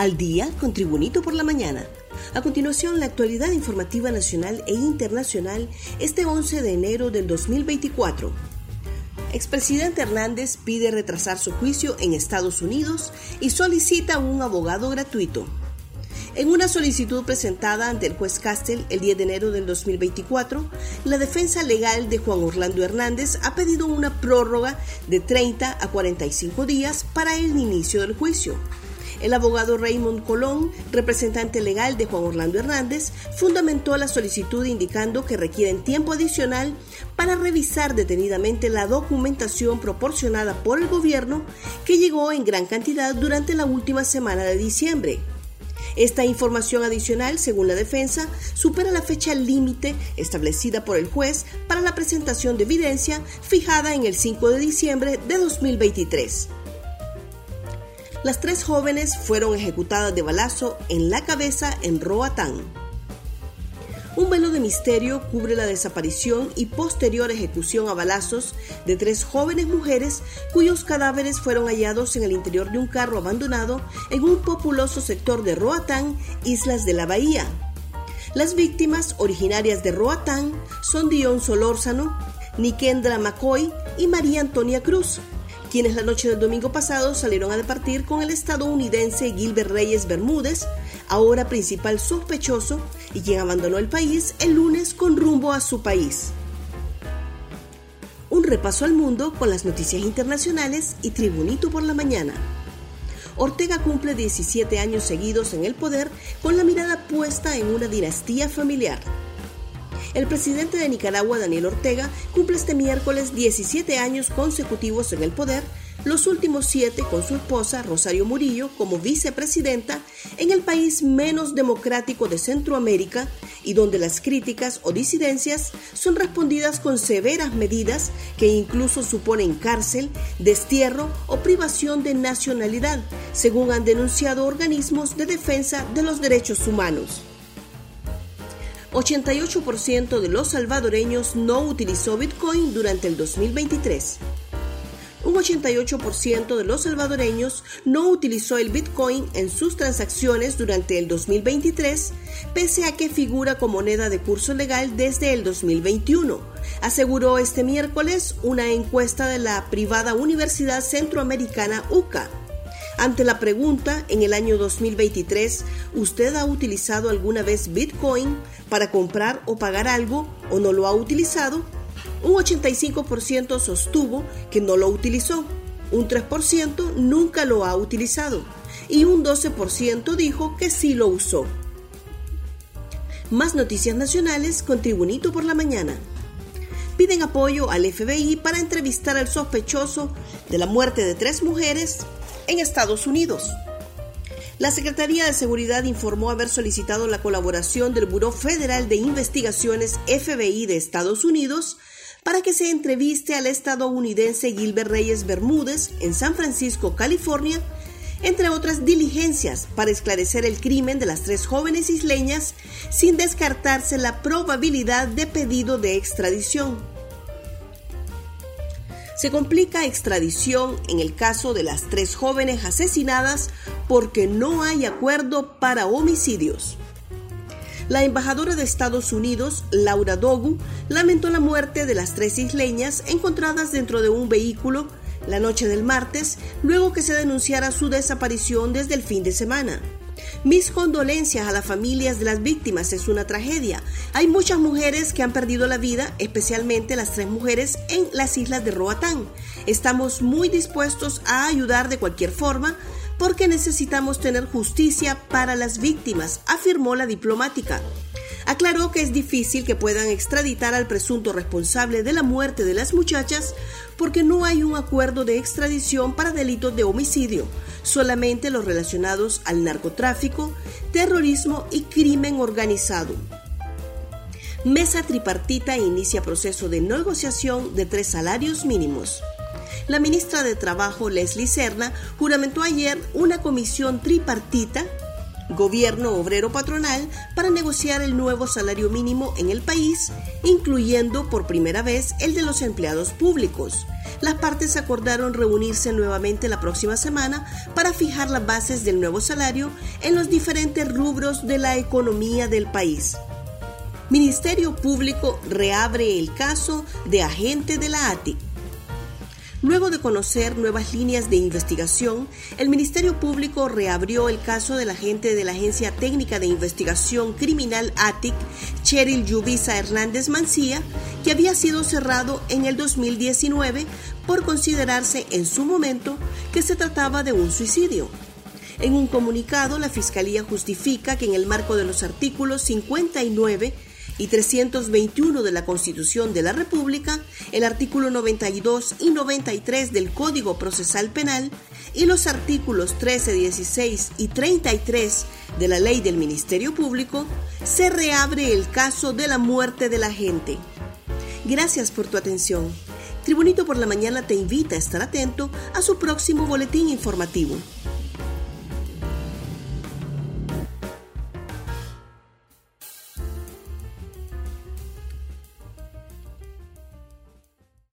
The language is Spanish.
Al día con Tribunito por la mañana. A continuación, la actualidad informativa nacional e internacional este 11 de enero del 2024. Expresidente Hernández pide retrasar su juicio en Estados Unidos y solicita un abogado gratuito. En una solicitud presentada ante el juez Castel el 10 de enero del 2024, la defensa legal de Juan Orlando Hernández ha pedido una prórroga de 30 a 45 días para el inicio del juicio. El abogado Raymond Colón, representante legal de Juan Orlando Hernández, fundamentó la solicitud indicando que requieren tiempo adicional para revisar detenidamente la documentación proporcionada por el gobierno que llegó en gran cantidad durante la última semana de diciembre. Esta información adicional, según la defensa, supera la fecha límite establecida por el juez para la presentación de evidencia fijada en el 5 de diciembre de 2023. Las tres jóvenes fueron ejecutadas de balazo en la cabeza en Roatán. Un velo de misterio cubre la desaparición y posterior ejecución a balazos de tres jóvenes mujeres cuyos cadáveres fueron hallados en el interior de un carro abandonado en un populoso sector de Roatán, Islas de la Bahía. Las víctimas originarias de Roatán son Dion Solórzano, Nikendra McCoy y María Antonia Cruz, quienes la noche del domingo pasado salieron a departir con el estadounidense Gilbert Reyes Bermúdez, ahora principal sospechoso y quien abandonó el país el lunes con rumbo a su país. Un repaso al mundo con las noticias internacionales y Tribunito por la mañana. Ortega cumple 17 años seguidos en el poder con la mirada puesta en una dinastía familiar. El presidente de Nicaragua, Daniel Ortega, cumple este miércoles 17 años consecutivos en el poder, los últimos siete con su esposa, Rosario Murillo, como vicepresidenta, en el país menos democrático de Centroamérica y donde las críticas o disidencias son respondidas con severas medidas que incluso suponen cárcel, destierro o privación de nacionalidad, según han denunciado organismos de defensa de los derechos humanos. 88% de los salvadoreños no utilizó Bitcoin durante el 2023. Un 88% de los salvadoreños no utilizó el Bitcoin en sus transacciones durante el 2023, pese a que figura como moneda de curso legal desde el 2021, aseguró este miércoles una encuesta de la privada Universidad Centroamericana UCA. Ante la pregunta, en el año 2023, ¿usted ha utilizado alguna vez Bitcoin para comprar o pagar algo o no lo ha utilizado? Un 85% sostuvo que no lo utilizó, un 3% nunca lo ha utilizado y un 12% dijo que sí lo usó. Más noticias nacionales con Tribunito por la Mañana. Piden apoyo al FBI para entrevistar al sospechoso de la muerte de tres mujeres en Estados Unidos. La Secretaría de Seguridad informó haber solicitado la colaboración del Buró Federal de Investigaciones FBI de Estados Unidos para que se entreviste al estadounidense Gilbert Reyes Bermúdez en San Francisco, California, entre otras diligencias para esclarecer el crimen de las tres jóvenes isleñas sin descartarse la probabilidad de pedido de extradición. Se complica extradición en el caso de las tres jóvenes asesinadas porque no hay acuerdo para homicidios. La embajadora de Estados Unidos, Laura Dogu, lamentó la muerte de las tres isleñas encontradas dentro de un vehículo la noche del martes, luego que se denunciara su desaparición desde el fin de semana. Mis condolencias a las familias de las víctimas, es una tragedia. Hay muchas mujeres que han perdido la vida, especialmente las tres mujeres en las islas de Roatán. Estamos muy dispuestos a ayudar de cualquier forma porque necesitamos tener justicia para las víctimas, afirmó la diplomática. Aclaró que es difícil que puedan extraditar al presunto responsable de la muerte de las muchachas porque no hay un acuerdo de extradición para delitos de homicidio, solamente los relacionados al narcotráfico, terrorismo y crimen organizado. Mesa tripartita inicia proceso de negociación de tres salarios mínimos. La ministra de Trabajo, Leslie Serna, juramentó ayer una comisión tripartita gobierno obrero patronal para negociar el nuevo salario mínimo en el país, incluyendo por primera vez el de los empleados públicos. Las partes acordaron reunirse nuevamente la próxima semana para fijar las bases del nuevo salario en los diferentes rubros de la economía del país. Ministerio Público reabre el caso de agente de la ATIC. Luego de conocer nuevas líneas de investigación, el Ministerio Público reabrió el caso del agente de la Agencia Técnica de Investigación Criminal ATIC, Cheryl Yubisa Hernández Mancía, que había sido cerrado en el 2019 por considerarse en su momento que se trataba de un suicidio. En un comunicado, la Fiscalía justifica que en el marco de los artículos 59 y 321 de la Constitución de la República, el artículo 92 y 93 del Código Procesal Penal y los artículos 13, 16 y 33 de la Ley del Ministerio Público, se reabre el caso de la muerte de la gente. Gracias por tu atención. Tribunito por la Mañana te invita a estar atento a su próximo boletín informativo.